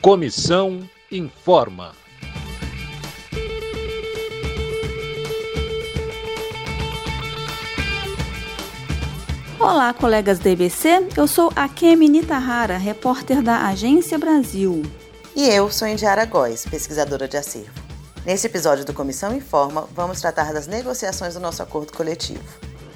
Comissão informa. Olá, colegas da EBC. Eu sou a Kemi Nitahara, repórter da Agência Brasil. E eu sou Indiara Góes, pesquisadora de acervo. Nesse episódio do Comissão Informa, vamos tratar das negociações do nosso acordo coletivo.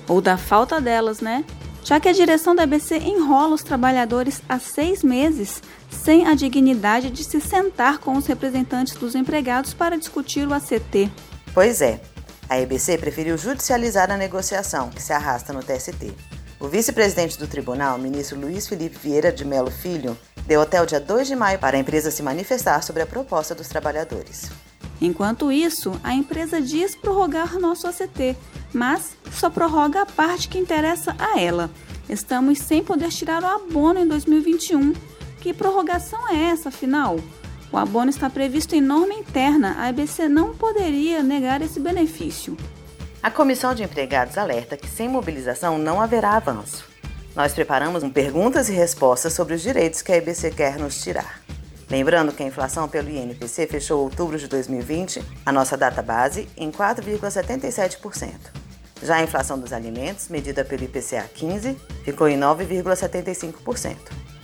Ou da falta delas, né? Já que a direção da EBC enrola os trabalhadores há seis meses sem a dignidade de se sentar com os representantes dos empregados para discutir o ACT. Pois é, a EBC preferiu judicializar a negociação, que se arrasta no TST. O vice-presidente do tribunal, ministro Luiz Felipe Vieira de Melo Filho, deu até o dia 2 de maio para a empresa se manifestar sobre a proposta dos trabalhadores. Enquanto isso, a empresa diz prorrogar nosso ACT, mas só prorroga a parte que interessa a ela. Estamos sem poder tirar o abono em 2021. Que prorrogação é essa, afinal? O abono está previsto em norma interna, a EBC não poderia negar esse benefício. A Comissão de Empregados alerta que sem mobilização não haverá avanço. Nós preparamos um perguntas e respostas sobre os direitos que a EBC quer nos tirar. Lembrando que a inflação pelo INPC fechou outubro de 2020, a nossa data base, em 4,77%. Já a inflação dos alimentos, medida pelo IPCA 15, ficou em 9,75%.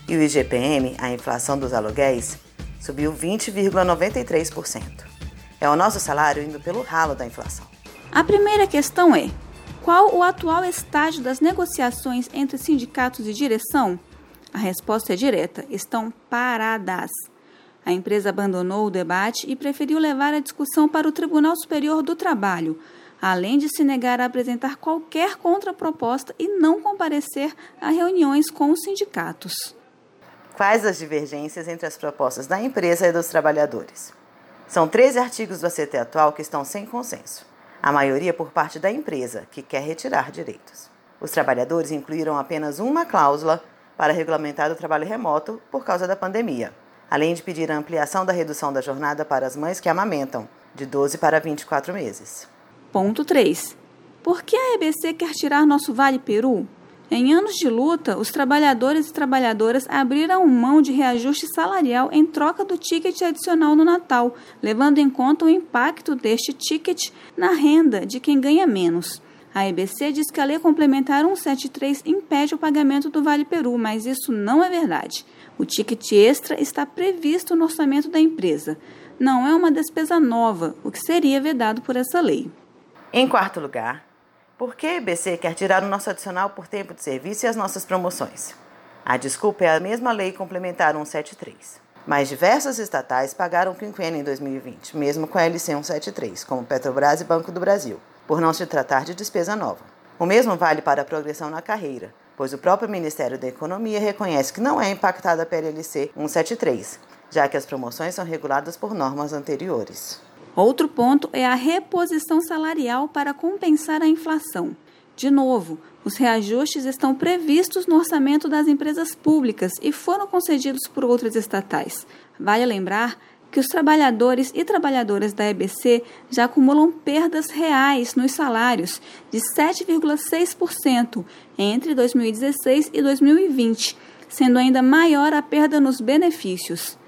E o IGPM, a inflação dos aluguéis, subiu 20,93%. É o nosso salário indo pelo ralo da inflação. A primeira questão é: qual o atual estágio das negociações entre sindicatos e direção? A resposta é direta: estão paradas. A empresa abandonou o debate e preferiu levar a discussão para o Tribunal Superior do Trabalho, além de se negar a apresentar qualquer contraproposta e não comparecer a reuniões com os sindicatos. Quais as divergências entre as propostas da empresa e dos trabalhadores? São 13 artigos do ACT atual que estão sem consenso a maioria por parte da empresa, que quer retirar direitos. Os trabalhadores incluíram apenas uma cláusula para regulamentar o trabalho remoto por causa da pandemia, além de pedir a ampliação da redução da jornada para as mães que amamentam, de 12 para 24 meses. Ponto 3. Por que a EBC quer tirar nosso Vale Peru? Em anos de luta, os trabalhadores e trabalhadoras abriram mão de reajuste salarial em troca do ticket adicional no Natal, levando em conta o impacto deste ticket na renda de quem ganha menos. A EBC diz que a Lei Complementar 173 impede o pagamento do Vale Peru, mas isso não é verdade. O ticket extra está previsto no orçamento da empresa. Não é uma despesa nova, o que seria vedado por essa lei. Em quarto lugar, por que a EBC quer tirar o nosso adicional por tempo de serviço e as nossas promoções? A desculpa é a mesma lei complementar 173. Mas diversas estatais pagaram quinquênio em 2020, mesmo com a LC 173, como Petrobras e Banco do Brasil, por não se tratar de despesa nova. O mesmo vale para a progressão na carreira, pois o próprio Ministério da Economia reconhece que não é impactada pela LC 173, já que as promoções são reguladas por normas anteriores. Outro ponto é a reposição salarial para compensar a inflação. De novo, os reajustes estão previstos no orçamento das empresas públicas e foram concedidos por outras estatais. Vale lembrar que os trabalhadores e trabalhadoras da EBC já acumulam perdas reais nos salários de 7,6% entre 2016 e 2020, sendo ainda maior a perda nos benefícios.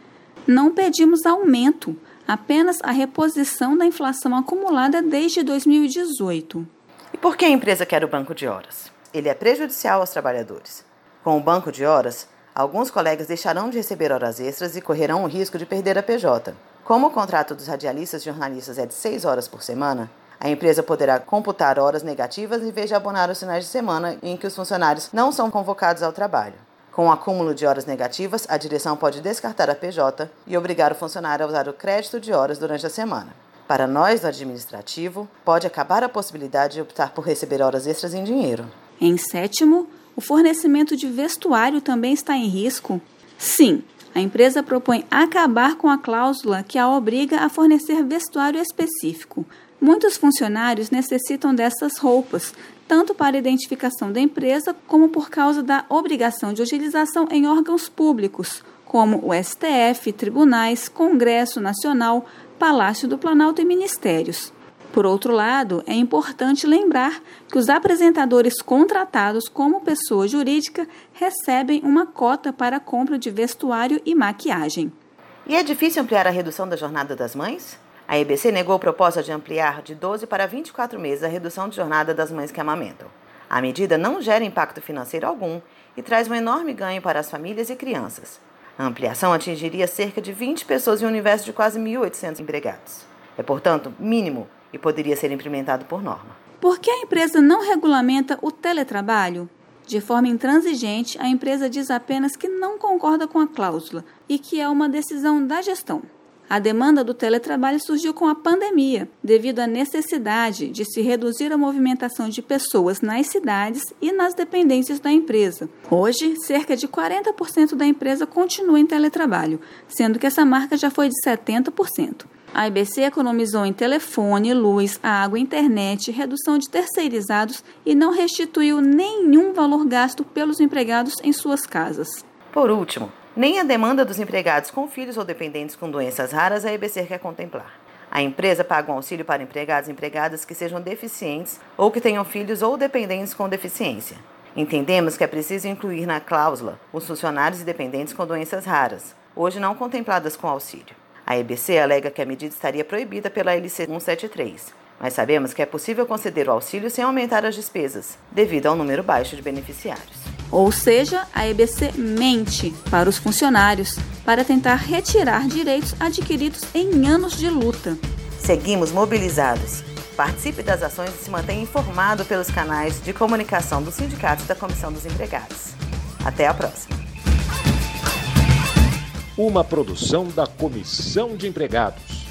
Não pedimos aumento apenas a reposição da inflação acumulada desde 2018. E por que a empresa quer o banco de horas? Ele é prejudicial aos trabalhadores. Com o banco de horas, alguns colegas deixarão de receber horas extras e correrão o risco de perder a PJ. Como o contrato dos radialistas e jornalistas é de 6 horas por semana, a empresa poderá computar horas negativas em vez de abonar os finais de semana em que os funcionários não são convocados ao trabalho. Com o acúmulo de horas negativas, a direção pode descartar a PJ e obrigar o funcionário a usar o crédito de horas durante a semana. Para nós do administrativo, pode acabar a possibilidade de optar por receber horas extras em dinheiro. Em sétimo, o fornecimento de vestuário também está em risco? Sim, a empresa propõe acabar com a cláusula que a obriga a fornecer vestuário específico. Muitos funcionários necessitam dessas roupas, tanto para identificação da empresa como por causa da obrigação de utilização em órgãos públicos, como o STF, tribunais, Congresso Nacional, Palácio do Planalto e ministérios. Por outro lado, é importante lembrar que os apresentadores contratados como pessoa jurídica recebem uma cota para a compra de vestuário e maquiagem. E é difícil ampliar a redução da jornada das mães? A EBC negou proposta de ampliar de 12 para 24 meses a redução de jornada das mães que amamentam. A medida não gera impacto financeiro algum e traz um enorme ganho para as famílias e crianças. A ampliação atingiria cerca de 20 pessoas em um universo de quase 1.800 empregados. É, portanto, mínimo e poderia ser implementado por norma. Por que a empresa não regulamenta o teletrabalho? De forma intransigente, a empresa diz apenas que não concorda com a cláusula e que é uma decisão da gestão. A demanda do teletrabalho surgiu com a pandemia, devido à necessidade de se reduzir a movimentação de pessoas nas cidades e nas dependências da empresa. Hoje, cerca de 40% da empresa continua em teletrabalho, sendo que essa marca já foi de 70%. A IBC economizou em telefone, luz, água, internet, redução de terceirizados e não restituiu nenhum valor gasto pelos empregados em suas casas. Por último, nem a demanda dos empregados com filhos ou dependentes com doenças raras a EBC quer contemplar. A empresa paga um auxílio para empregados e empregadas que sejam deficientes ou que tenham filhos ou dependentes com deficiência. Entendemos que é preciso incluir na cláusula os funcionários e dependentes com doenças raras, hoje não contempladas com auxílio. A EBC alega que a medida estaria proibida pela LC 173, mas sabemos que é possível conceder o auxílio sem aumentar as despesas, devido ao número baixo de beneficiários. Ou seja, a EBC mente para os funcionários para tentar retirar direitos adquiridos em anos de luta. Seguimos mobilizados. Participe das ações e se mantenha informado pelos canais de comunicação dos sindicatos da Comissão dos Empregados. Até a próxima. Uma produção da Comissão de Empregados.